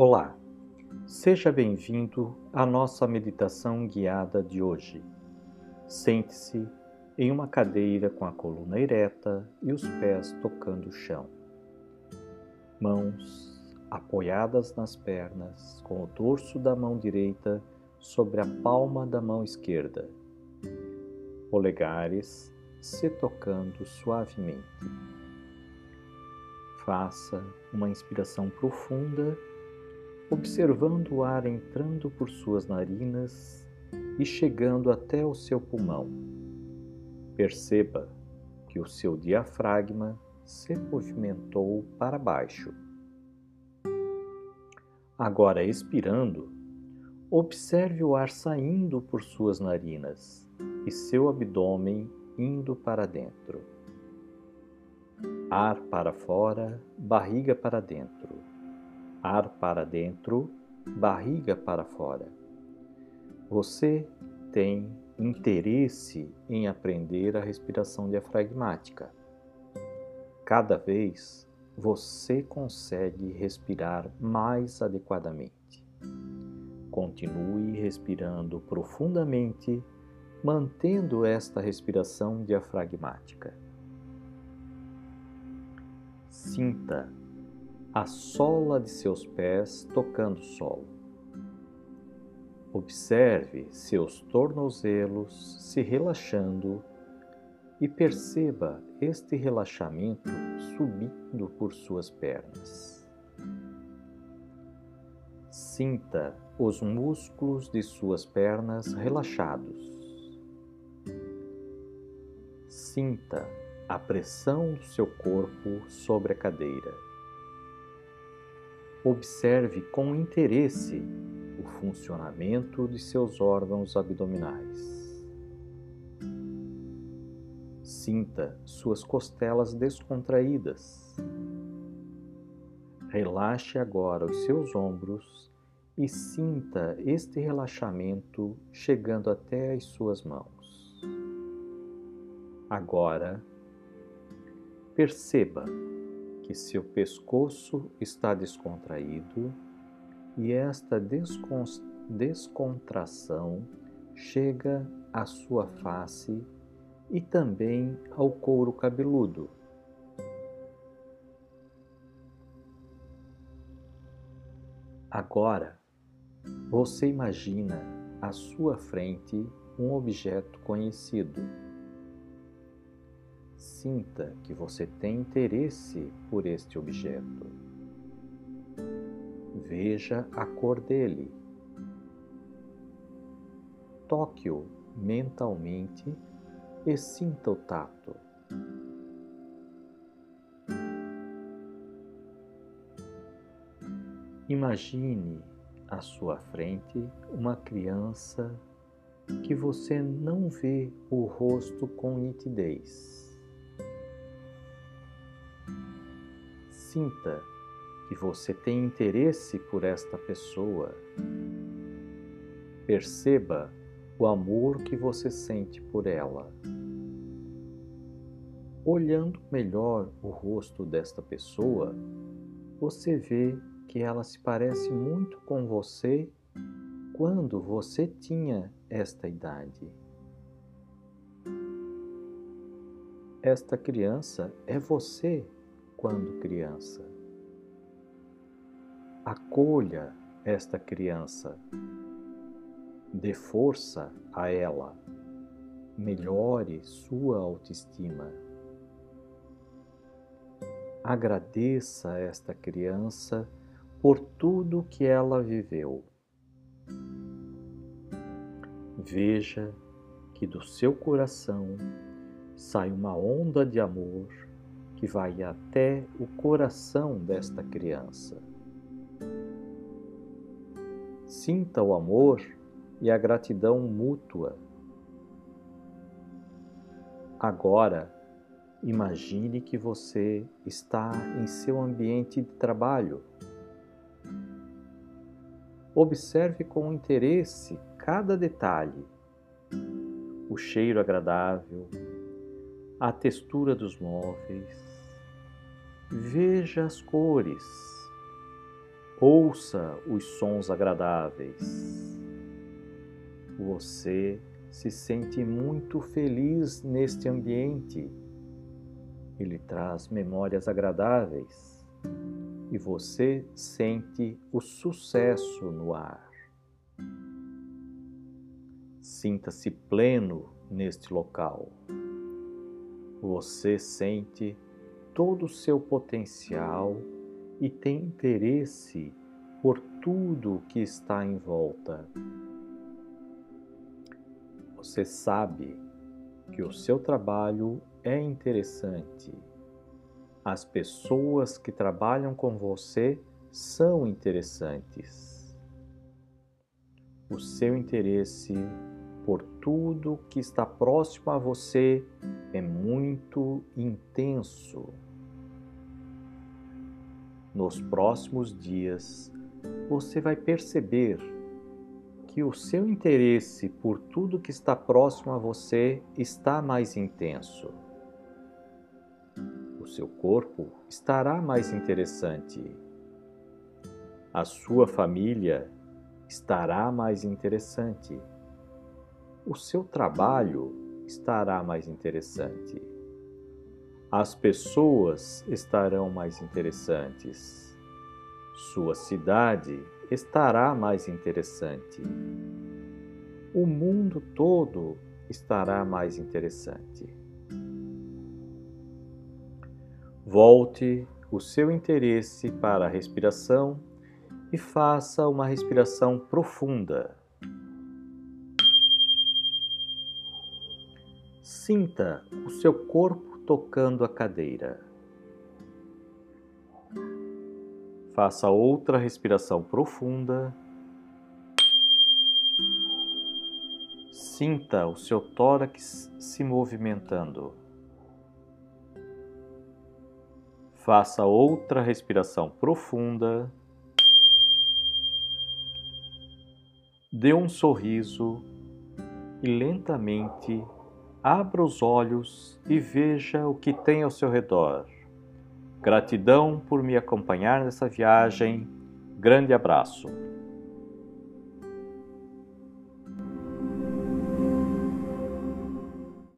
Olá, seja bem-vindo à nossa meditação guiada de hoje. Sente-se em uma cadeira com a coluna ereta e os pés tocando o chão. Mãos apoiadas nas pernas, com o dorso da mão direita sobre a palma da mão esquerda. Polegares se tocando suavemente. Faça uma inspiração profunda, observando o ar entrando por suas narinas e chegando até o seu pulmão. Perceba que o seu diafragma se movimentou para baixo. Agora, expirando, observe o ar saindo por suas narinas e seu abdômen indo para dentro. Ar para fora, barriga para dentro. Ar para dentro, barriga para fora. Você tem interesse em aprender a respiração diafragmática. Cada vez você consegue respirar mais adequadamente. Continue respirando profundamente, mantendo esta respiração diafragmática. Sinta a sola de seus pés tocando o solo. Observe seus tornozelos se relaxando e perceba este relaxamento subindo por suas pernas. Sinta os músculos de suas pernas relaxados. Sinta a pressão do seu corpo sobre a cadeira. Observe com interesse o funcionamento de seus órgãos abdominais. Sinta suas costelas descontraídas. Relaxe agora os seus ombros e sinta este relaxamento chegando até as suas mãos. Agora, perceba que seu pescoço está descontraído e esta descontração chega à sua face e também ao couro cabeludo. Agora, você imagina à sua frente um objeto conhecido. Sinta que você tem interesse por este objeto. Veja a cor dele. Toque-o mentalmente e sinta o tato. Imagine à sua frente uma criança que você não vê o rosto com nitidez. Sinta que você tem interesse por esta pessoa. Perceba o amor que você sente por ela. Olhando melhor o rosto desta pessoa, você vê que ela se parece muito com você quando você tinha esta idade. Esta criança é você quando criança. Acolha esta criança Dê força a ela. Melhore sua autoestima. Agradeça esta criança por tudo que ela viveu. Veja que do seu coração sai uma onda de amor que vai até o coração desta criança. Sinta o amor e a gratidão mútua. Agora, imagine que você está em seu ambiente de trabalho. Observe com interesse cada detalhe, o cheiro agradável, a textura dos móveis. Veja as cores, Ouça os sons agradáveis. Você se sente muito feliz neste ambiente. Ele traz memórias agradáveis e você sente o sucesso no ar. Sinta-se pleno neste local. Você sente todo o seu potencial e tem interesse por tudo que está em volta. Você sabe que o seu trabalho é interessante. As pessoas que trabalham com você são interessantes. O seu interesse por tudo que está próximo a você é muito intenso. Nos próximos dias, você vai perceber que o seu interesse por tudo que está próximo a você está mais intenso. O seu corpo estará mais interessante. A sua família estará mais interessante. O seu trabalho estará mais interessante as pessoas estarão mais interessantes. Sua cidade estará mais interessante. O mundo todo estará mais interessante. Volte o seu interesse para a respiração e faça uma respiração profunda. Sinta o seu corpo tocando a cadeira. Faça outra respiração profunda. Sinta o seu tórax se movimentando. Faça outra respiração profunda. Dê um sorriso e lentamente abra os olhos e veja o que tem ao seu redor. Gratidão por me acompanhar nessa viagem. Grande abraço.